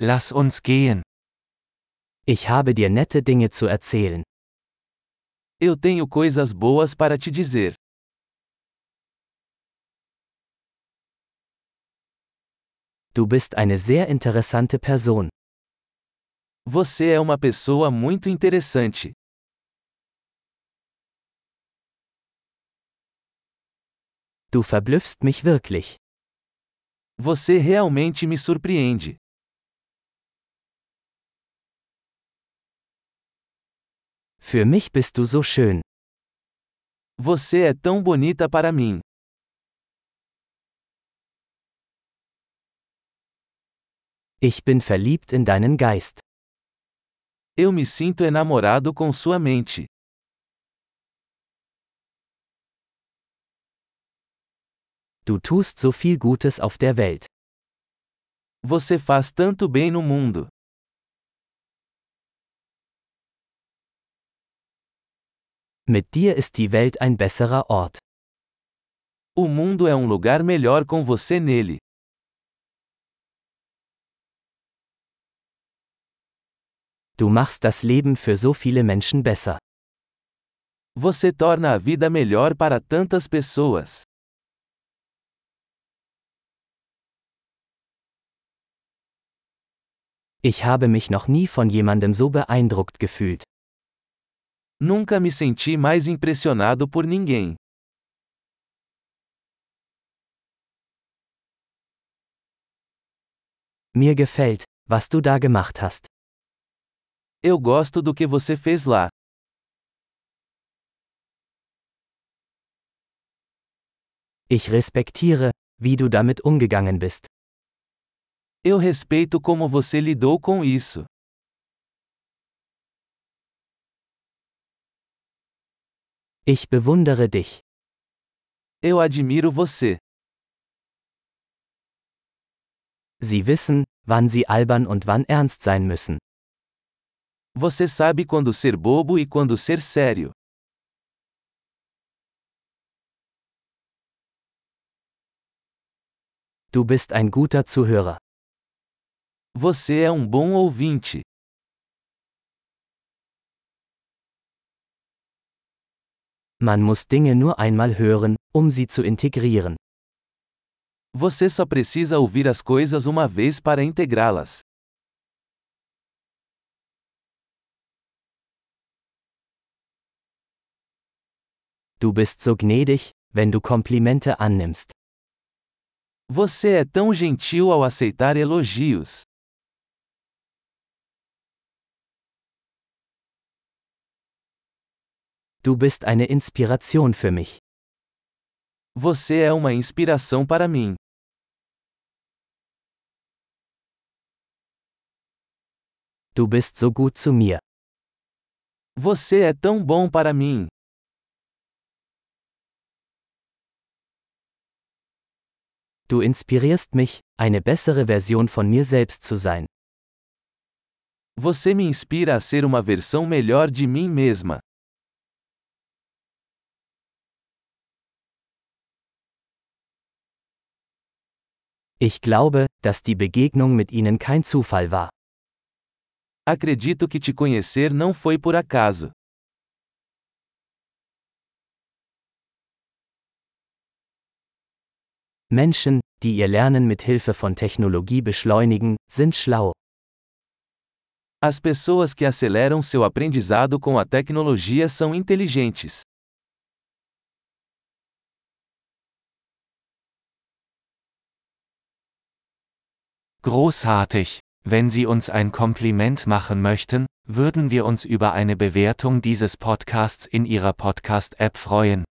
Lass uns gehen. Ich habe dir nette Dinge zu erzählen. Eu tenho coisas boas para te dizer. Du bist eine sehr interessante Person. Você é uma pessoa muito interessante. Du verblüffst mich wirklich. Você realmente me surpreende. Für mich bist du so schön. Você é tão bonita para mim. Ich bin verliebt in deinen Geist. Eu me sinto enamorado com sua mente. Du tust so viel Gutes auf der Welt. Você faz tanto bem no mundo. Mit dir ist die Welt ein besserer Ort. O mundo é um lugar melhor com você nele. Du machst das Leben für so viele Menschen besser. Você torna a vida melhor para tantas pessoas. Ich habe mich noch nie von jemandem so beeindruckt gefühlt. Nunca me senti mais impressionado por ninguém. Mir gefällt, was du da gemacht hast. Eu gosto do que você fez lá. Ich respektiere, wie du damit umgegangen bist. Eu respeito como você lidou com isso. Ich bewundere dich. Eu admiro você. Sie wissen, wann sie albern und wann ernst sein müssen. Você sabe quando ser bobo e quando ser sério. Du bist ein guter Zuhörer. Você é um bom ouvinte. Man muss Dinge nur einmal hören, um sie zu integrieren. Você só precisa ouvir as coisas uma vez para integrá-las. Du bist so gnädig, wenn du Komplimente annimmst. Você é tão gentil ao aceitar elogios. Du bist eine Inspiration für mich. Você é uma inspiração para mim. Du bist so gut zu mir. Você é tão bom para mim. Du inspirierst mich, eine bessere Version von mir selbst zu sein. Você me inspira a ser uma versão melhor de mim mesma. Ich glaube, dass die Begegnung mit ihnen kein Zufall war. Acredito que te conhecer não foi por acaso. Menschen, die ihr Lernen mit Hilfe von Technologie beschleunigen, sind schlau. As pessoas que aceleram seu aprendizado com a tecnologia são inteligentes. Großartig! Wenn Sie uns ein Kompliment machen möchten, würden wir uns über eine Bewertung dieses Podcasts in Ihrer Podcast-App freuen.